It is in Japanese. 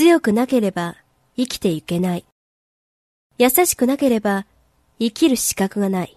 強くなければ生きていけない。優しくなければ生きる資格がない。